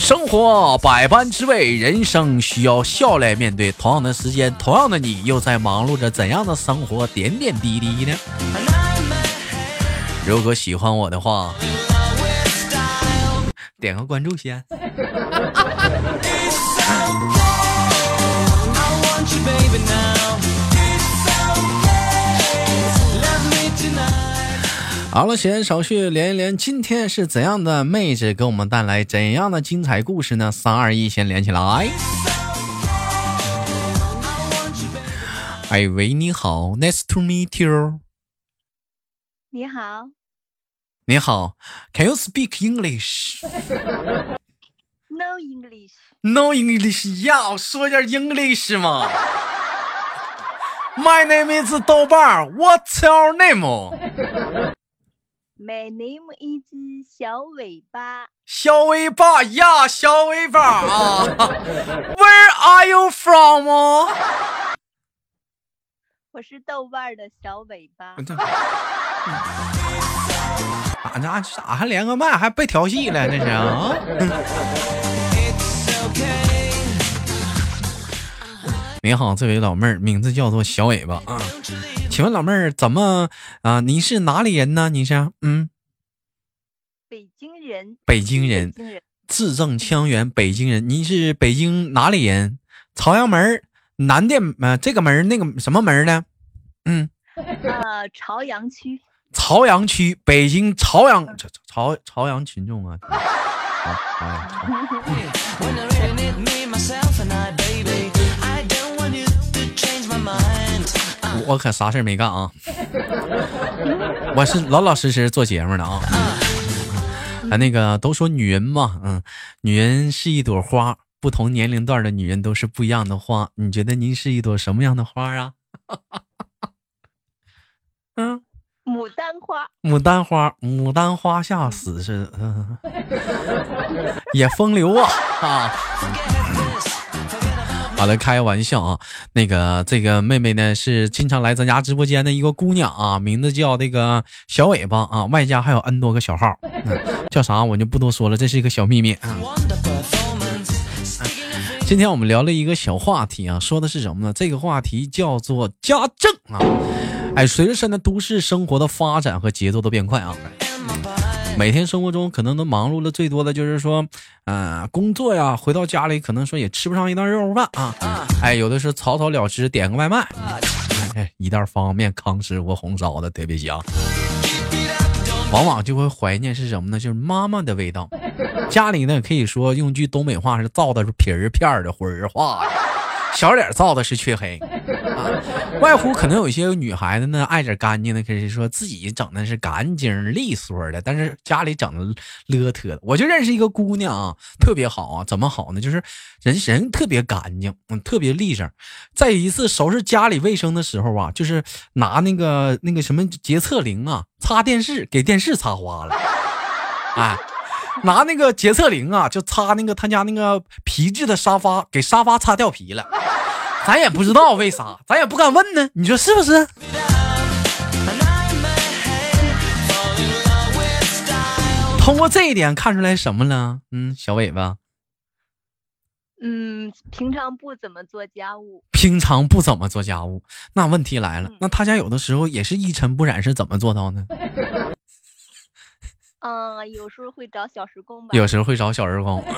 生活百般滋味，人生需要笑来面对。同样的时间，同样的你，又在忙碌着怎样的生活点点滴滴呢？如果喜欢我的话，点个关注先。好了，闲言少叙，连一连，今天是怎样的妹子给我们带来怎样的精彩故事呢？三二一，先连起来。哎喂，你好，Nice to meet you。你好。你好，Can you speak English？No English。No English，要说点 English 吗？My name is 豆瓣，What's your name？My name is 小尾巴。小尾巴呀，小尾巴啊！Where are you from？我是豆瓣的小尾巴。咋还连个麦还被调戏了？这是啊？你好，这位老妹儿，名字叫做小尾巴啊。请问老妹儿怎么啊？你是哪里人呢？你是嗯，北京人。北京人，字正腔圆，北京人。你是北京哪里人？朝阳门南店呃，这个门那个什么门呢？嗯，呃，朝阳区。朝阳区，北京朝阳朝朝阳群众啊。我可啥事没干啊！我是老老实实做节目的啊。啊，那个都说女人嘛，嗯，女人是一朵花，不同年龄段的女人都是不一样的花。你觉得您是一朵什么样的花啊？嗯，牡丹花。牡丹花，牡丹花下死是，也风流啊啊！好了，开玩笑啊！那个这个妹妹呢是经常来咱家直播间的一个姑娘啊，名字叫这个小尾巴啊，外加还有 N 多个小号，叫啥我就不多说了，这是一个小秘密啊。今天我们聊了一个小话题啊，说的是什么呢？这个话题叫做家政啊。哎，随着现在都市生活的发展和节奏的变快啊。每天生活中可能都忙碌的最多的就是说，嗯，工作呀，回到家里可能说也吃不上一顿肉饭啊，哎，有的是草草了之，点个外卖，哎，一袋方便面，康师傅红烧的特别香，往往就会怀念是什么呢？就是妈妈的味道。家里呢，可以说用句东北话是造的是皮儿片儿的灰化的。小脸造的是黢黑，啊，外乎可能有一些女孩子呢爱点干净的，可是说自己整的是干净利索的，但是家里整的邋遢的。我就认识一个姑娘啊，特别好啊，怎么好呢？就是人人特别干净，嗯，特别利索。在一次收拾家里卫生的时候啊，就是拿那个那个什么洁厕灵啊，擦电视，给电视擦花了，哎。拿那个洁厕灵啊，就擦那个他家那个皮质的沙发，给沙发擦掉皮了。咱也不知道为啥，咱也不敢问呢。你说是不是？通过这一点看出来什么了？嗯，小尾巴。嗯，平常不怎么做家务。平常不怎么做家务，那问题来了，那他家有的时候也是一尘不染，是怎么做到呢？嗯，有时候会找小时工吧。有时候会找小时工。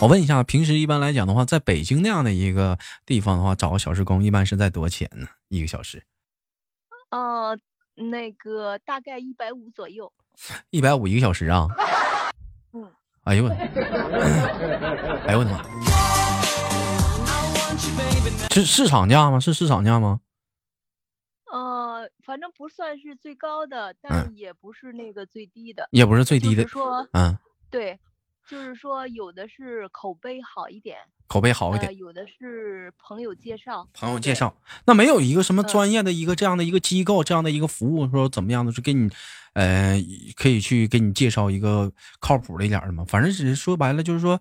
我问一下，平时一般来讲的话，在北京那样的一个地方的话，找个小时工一般是在多少钱呢？一个小时？哦，那个大概一百五左右。一百五一个小时啊？嗯。哎呦我！哎呦我的妈！是市场价吗？是市场价吗？反正不算是最高的，但也不是那个最低的，也不是最低的。说，嗯，对，就是说有的是口碑好一点，口碑好一点呃，。有的是朋友介绍，朋友介绍，那没有一个什么嗯专业的一个这样的一个机构，这样的一个服务，说怎么样的，是给你，呃，可以去给你介绍一个靠谱的一点的吗？反正只是说白了，就是说，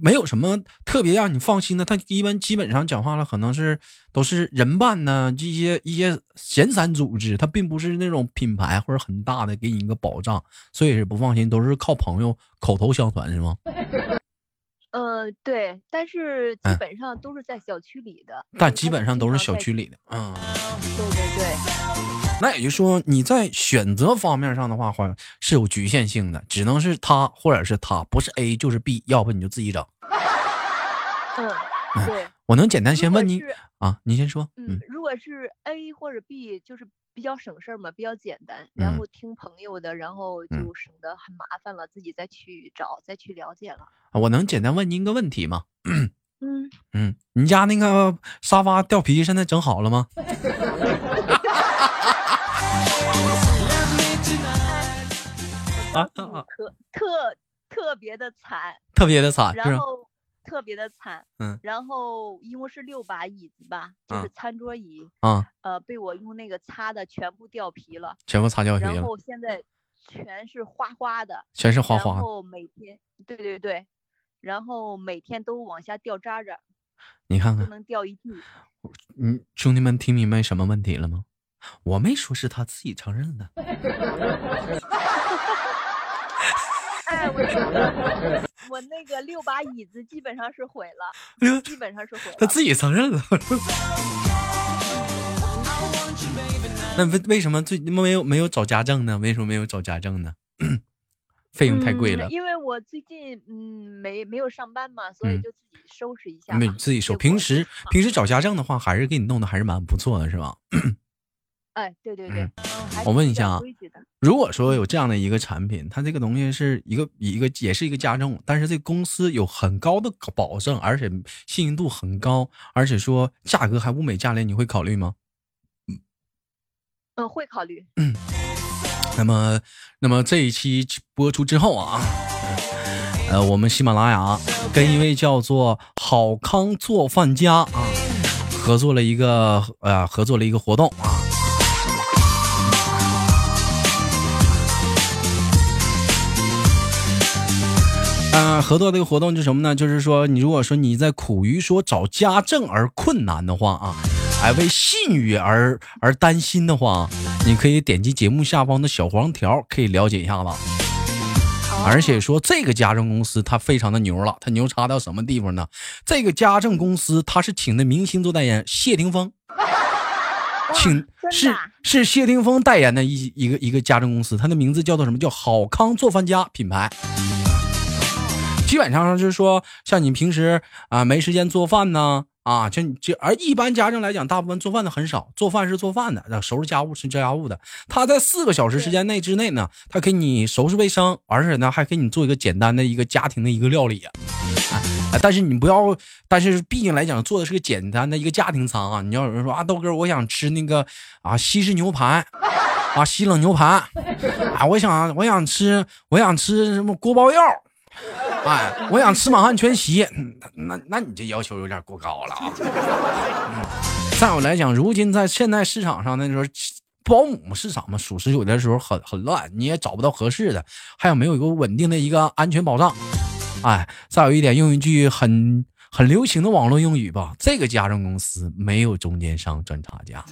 没有什么特别让你放心的。他一般基本上讲话了，可能是都是人办呢，这些一些闲散组织，他并不是那种品牌或者很大的给你一个保障，所以是不放心，都是靠朋友口头相传是吗？呃，对，但是基嗯本上都是在小区里的，但基本上都是小区里的，嗯。对对对，那也就是说，你在选择方面上的话，好像是有局限性的，只能是他或者是他，不是 A 就是 B，要不你就自己整。嗯，对。我能简单先问你啊，你先说。嗯嗯，如果是 A 或者 B，就是比较省事儿嘛，比较简单，嗯然后听朋友的，然后嗯就省得很麻烦了，自己再去找，再去了解了。啊我能简单问您一个问题吗？嗯，嗯，你家那个沙发掉皮现在整好了吗？啊！特特特别的惨，特别的惨？然后特别的惨，嗯，然后一共是六把椅子吧，就啊是餐桌椅，啊，呃，被我用那个擦的全部掉皮了，全部擦掉皮了然，后现在全是花花的，全是花花。然后每天，对对对，然后每天都往下掉渣渣，你看看，能掉一地。嗯，兄弟们听明白什么问题了吗？我没说是他自己承认的。哎，我那个我那个六把椅子基本上是毁了，基本上是毁了。他自己承认了。那为为什么最没有没有找家政呢？为什么没有找家政呢？费用太贵了嗯，，因为我最近嗯没没有上班嘛，所以嗯就自己收拾一下嘛。没自己收。平时啊平时找家政的话，还是给你弄的还是蛮不错的，是吧？哎，对对对，我问一下啊如果说有这样的一个产品，它这个东西是一个一个也是一个家政，但是这公司有很高的保证，而且信誉度很高，而且说价格还物美价廉，你会考虑吗？嗯，会考虑。嗯那么，那么这一期播出之后啊，呃，我们喜马拉雅跟一位叫做好康做饭家啊合作了一个呃合作了一个活动啊。呃，合作这个活动是什么呢？就是说，你如果说你在苦于说找家政而困难的话啊，哎，为信誉而而担心的话，你可以点击节目下方的小黄条，可以了解一下子。而且说这个家政公司它非常的牛了，它牛叉到什么地方呢？这个家政公司它是请的明星做代言，谢霆锋，请是啊是谢霆锋代言的一一个一个家政公司，它的名字叫做什么？叫好康做饭家品牌。基本上就是说，像你平时啊、没时间做饭呢啊，就就而一般家政来讲，大部分做饭的很少，做饭是做饭的，收拾家务是家务的。他在四个小时时间内之内呢，他给你收拾卫生，而且呢还给你做一个简单的一个家庭的一个料理。啊，但是你不要，但是毕竟来讲做的是个简单的一个家庭餐啊。你要有人说啊，豆哥，我想吃那个啊西式牛排，啊西冷牛排，啊我想我想吃我想吃什么锅包肉。哎，我想吃满汉全席，那那你这要求有点过高了啊。嗯，再有来讲，如今在现在市场上那时候，保姆市场嘛，属实有的时候很很乱，你也找不到合适的，还有没有一个稳定的一个安全保障？哎，再有一点，用一句很很流行的网络用语吧，这个家政公司没有中间商赚差价。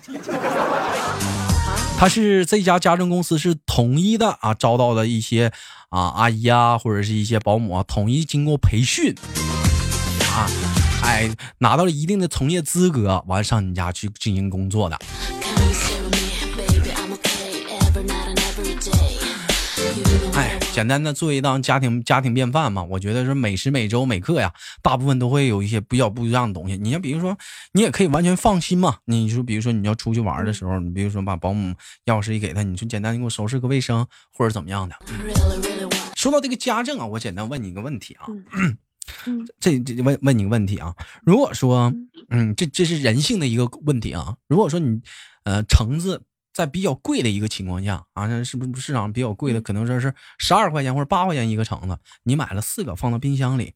他是这家家政公司是统一的啊，招到的一些啊阿姨啊，或者是一些保姆啊，统一经过培训啊，哎，拿到了一定的从业资格，完上你家去进行工作的。哎，简单的做一档家庭家庭便饭嘛，我觉得是每时每周每刻呀，大部分都会有一些比较不一样的东西。你像比如说，你也可以完全放心嘛。你说，比如说你要出去玩的时候，你比如说把保姆钥匙一给他，你就简单你给我收拾个卫生或者怎么样的。说到这个家政啊，我简单问你一个问题啊，嗯嗯这这问问你个问题啊，如果说，嗯，这这是人性的一个问题啊。如果说你，呃，橙子在比较贵的一个情况下啊，那是不是市场比较贵的，可能说是十二块钱或者八块钱一个橙子，你买了四个放到冰箱里，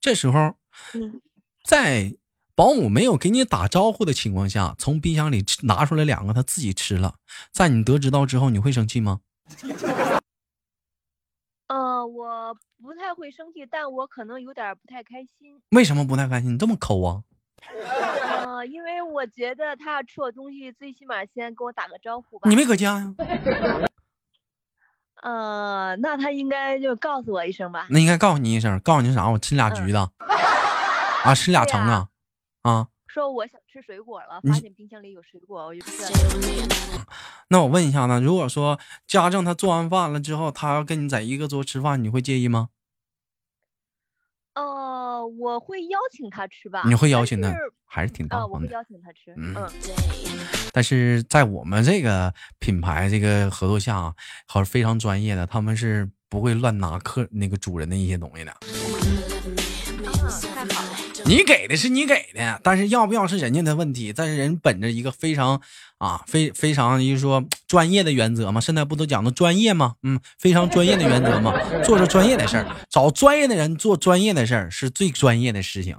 这时候嗯在保姆没有给你打招呼的情况下，从冰箱里拿出来两个，他自己吃了，在你得知到之后，你会生气吗？呃，我不太会生气，但我可能有点不太开心。为什么不太开心？你这么抠啊？呃，因为我觉得他要吃我东西，最起码先跟我打个招呼吧。你没搁家呀？呃，那他应该就告诉我一声吧。那应该告诉你一声，告诉你啥？我吃俩橘子，啊，吃俩橙子，啊。说我想吃水果了，发现冰箱里有水果，我就吃。那我问一下呢，如果说家政他做完饭了之后，他要跟你在一个桌吃饭，你会介意吗？呃，我会邀请他吃吧。你会邀请他，还是挺大方的。我会邀请他吃。嗯。但是在我们这个品牌这个合作下，好非常专业的，他们是不会乱拿客那个主人的一些东西的。你给的是你给的，但是要不要是人家的问题。但是人本着一个非常啊非非常就是说专业的原则嘛，现在不都讲的专业吗？嗯，非常专业的原则嘛，做着专业的事儿，找专业的人做专业的事儿是最专业的事情。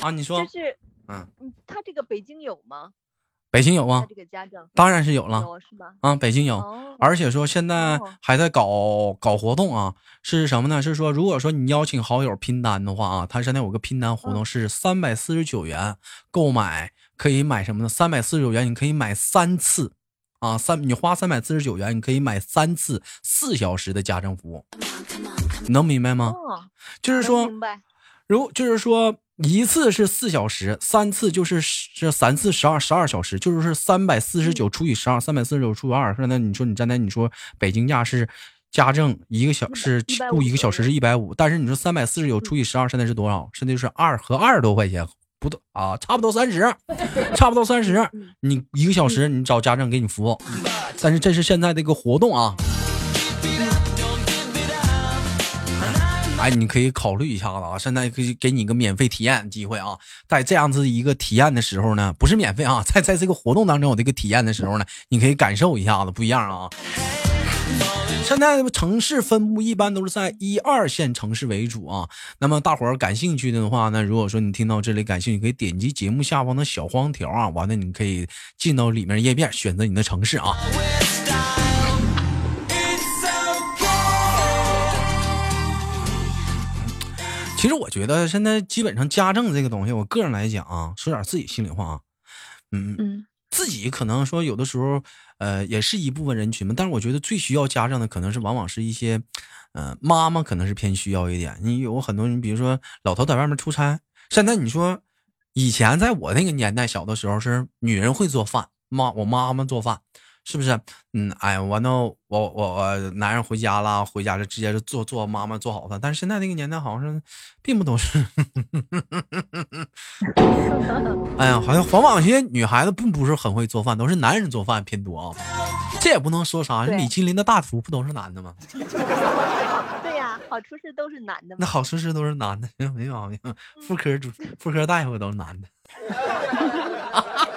啊，你说，就是嗯，他这个北京有吗？北京有啊，这个家政当然是有了，是吧？啊，北京有，而且说现在还在搞搞活动啊，是什么呢？是说如果说你邀请好友拼单的话啊，他现在有个拼单活动是三百四十九元购买可以买什么呢？三百四十九元你可以买三次啊，三你花三百四十九元你可以买三次四小时的家政服务，能明白吗？就是说，如就是说。一次是四小时，三次就是这三次十二十二小时，就是三百四十九除以十二，三百四十九除以二。现在你说你站在你说北京价是家政一个小时雇一个小时是一百五，但是你说三百四十九除以十二现在是多少？现在就是二和二十多块钱，不多啊，差不多三十，差不多三十。你一个小时你找家政给你服务，但是这是现在的一个活动啊。你可以考虑一下子啊！现在可以给你一个免费体验机会啊，在这样子一个体验的时候呢，不是免费啊，在在这个活动当中有这个体验的时候呢，你可以感受一下子不一样啊。现在城市分布一般都是在一二线城市为主啊。那么大伙儿感兴趣的话呢，如果说你听到这里感兴趣，可以点击节目下方的小黄条啊，完了你可以进到里面页面，选择你的城市啊。其实我觉得现在基本上家政这个东西，我个人来讲啊，说点自己心里话啊，嗯嗯，自己可能说有的时候，呃，也是一部分人群嘛。但是我觉得最需要家政的，可能是往往是一些，呃，妈妈可能是偏需要一点。你有很多人，比如说老头在外面出差，现在你说，以前在我那个年代小的时候，是女人会做饭，妈我妈妈做饭。是不是？嗯，哎，完了，我我我男人回家了，回家就直接就做做妈妈做好饭。但是现在那个年代好像是，并不都是。哎呀，好像往往些女孩子并不是很会做饭，都是男人做饭偏多啊。这也不能说啥，米其林的大厨不都是男的吗？对呀，好厨师都是男的。那好厨师都是男的，没毛病。妇科主妇科大夫都是男的。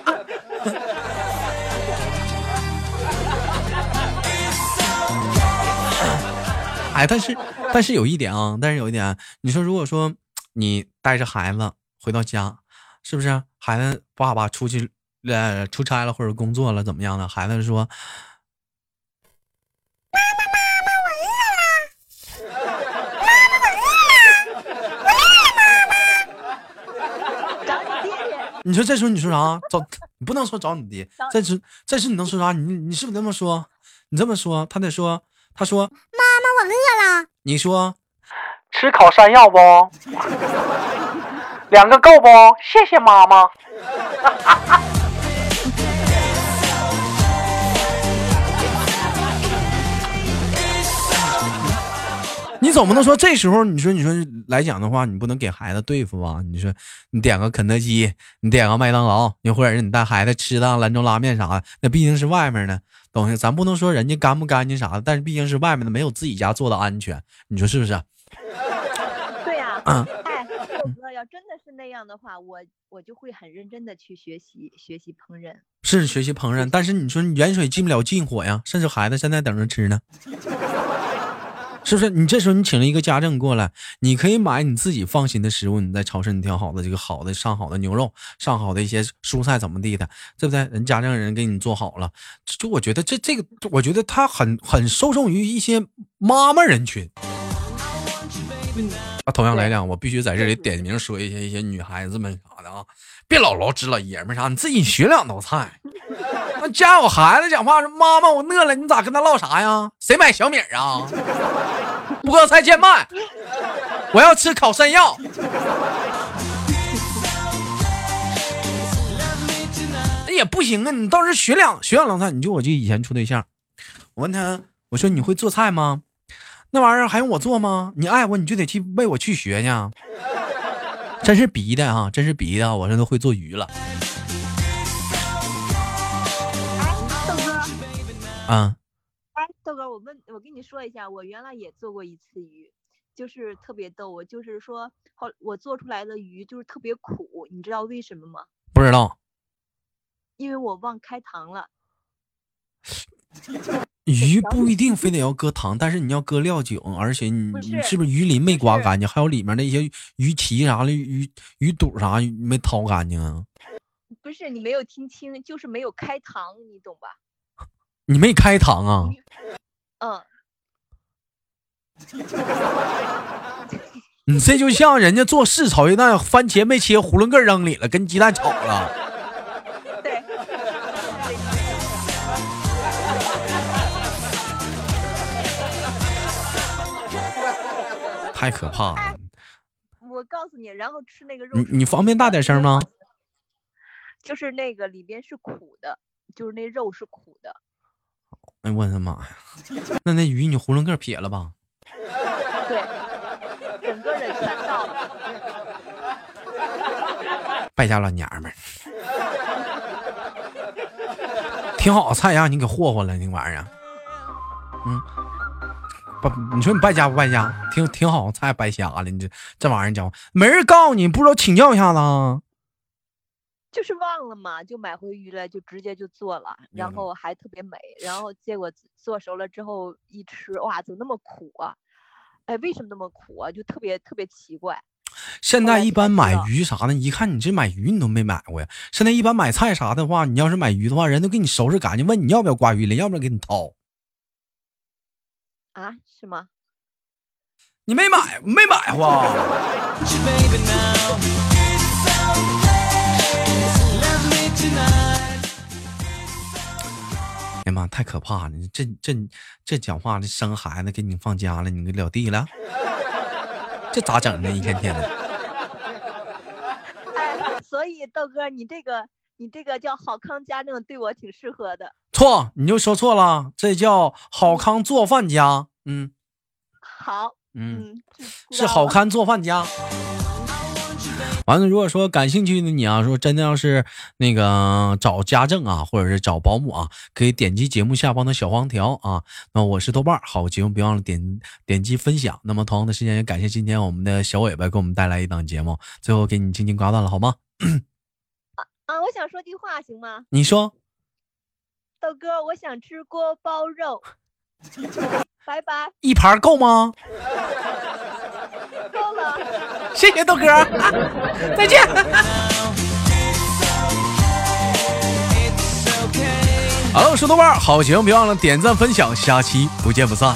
哎，但是，但是有一点啊，但是有一点，你说，如果说你带着孩子回到家，是不是孩子爸爸出去呃出差了或者工作了怎么样的？孩子说：“妈妈，妈妈，我饿了，妈妈，我饿了，我饿了，妈妈。”找你爹去。你说这时候你说啥？找你不能说找你爹。这时这时你能说啥？你你是不是这么说？你这么说，他得说。他说：“妈妈，我饿了。”你说：“吃烤山药不？两个够不？谢谢妈妈。”你总不能说这时候你说你说来讲的话，你不能给孩子对付吧？你说你点个肯德基，你点个麦当劳，你或者是你带孩子吃趟兰州拉面啥的，那毕竟是外面的。东西咱不能说人家干不干净啥的，但是毕竟是外面的，没有自己家做的安全，你说是不是？对呀，哎，豆哥，要真的是那样的话，我我就会很认真的去学习学习烹饪。是学习烹饪，但是你说远水进不了近火呀，甚至孩子现在等着吃呢。是不是？你这时候你请了一个家政过来，你可以买你自己放心的食物，你在超市你挑好的这个好的上好的牛肉，上好的一些蔬菜怎么地的，对不对？人家政人给你做好了，就我觉得这这个，我觉得他很很受众于一些妈妈人群。啊，同样来讲，我必须在这里点名说一些一些女孩子们啥的啊，别老老指老爷们啥，你自己学两道菜。那家有孩子讲话说：“妈妈，我饿了，你咋跟他唠啥呀？谁买小米啊？菠菜贱卖，我要吃烤山药。”那也不行啊！你倒是学两学两道菜。你就我就以前处对象，我问他，我说你会做菜吗？那玩意儿还用我做吗？你爱我，你就得去为我去学去。真是逼的啊！真是逼的！我这都会做鱼了。啊，哎，豆哥，我问，我跟你说一下，我原来也做过一次鱼，就是特别逗。我就是说，后我做出来的鱼就是特别苦，你知道为什么吗？不知道。因为我忘开糖了。鱼不一定非得要搁糖，但是你要搁料酒，而且你你是不是鱼鳞没刮干净？还有里面那些鱼鳍啥的、鱼鱼肚啥没掏干净啊？不是你没有听清，就是没有开糖，你懂吧？你没开糖啊？嗯。你这就像人家做四炒鸡蛋，番茄没切，囫囵个扔里了，跟鸡蛋炒了。太可怕了！我告诉你，然后吃那个肉，你你方便大点声吗？就是那个里边是苦的，就是那肉是苦的。哎我的妈呀！那那鱼你囫囵个撇了吧？对，整个人全倒了。败家老娘们儿，挺好的菜让你给霍霍了，那玩意儿。嗯。不，你说你败家不败家？挺挺好，菜白瞎了。你这这玩意儿讲，没人告诉你，不知道请教一下子。就是忘了嘛，就买回鱼来，就直接就做了，然后还特别美。然后结果做熟了之后一吃，哇，怎么那么苦啊？哎，为什么那么苦啊？就特别特别奇怪。现在一般买鱼啥的，一看你这买鱼你都没买过呀。现在一般买菜啥的话，你要是买鱼的话，人都给你收拾干净，问你要不要刮鱼鳞，要不要给你掏。啊，是吗？你没买，没买 哇！哎呀妈，太可怕了！你这这这讲话，这生孩子给你放家了，你给了地了？这咋整呢？一天天的。哎，所以豆哥，你这个你这个叫好康家政，对我挺适合的。错，你就说错了，这叫好康做饭家。嗯，好，嗯，是好康做饭家。完了，如果说感兴趣的你啊，说真的要是那个找家政啊，或者是找保姆啊，可以点击节目下方的小黄条啊。那我是豆瓣，好节目别忘了点点击分享。那么同样的时间也感谢今天我们的小尾巴给我们带来一档节目，最后给你轻轻挂断了，好吗？啊，我想说句话，行吗？你说。豆哥，我想吃锅包肉。拜拜。一盘够吗？够了。谢谢豆哥，再见。好了，我是豆瓣，好节目别忘了点赞分享，下期不见不散。